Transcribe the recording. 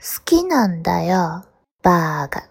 好きなんだよ、バーガー。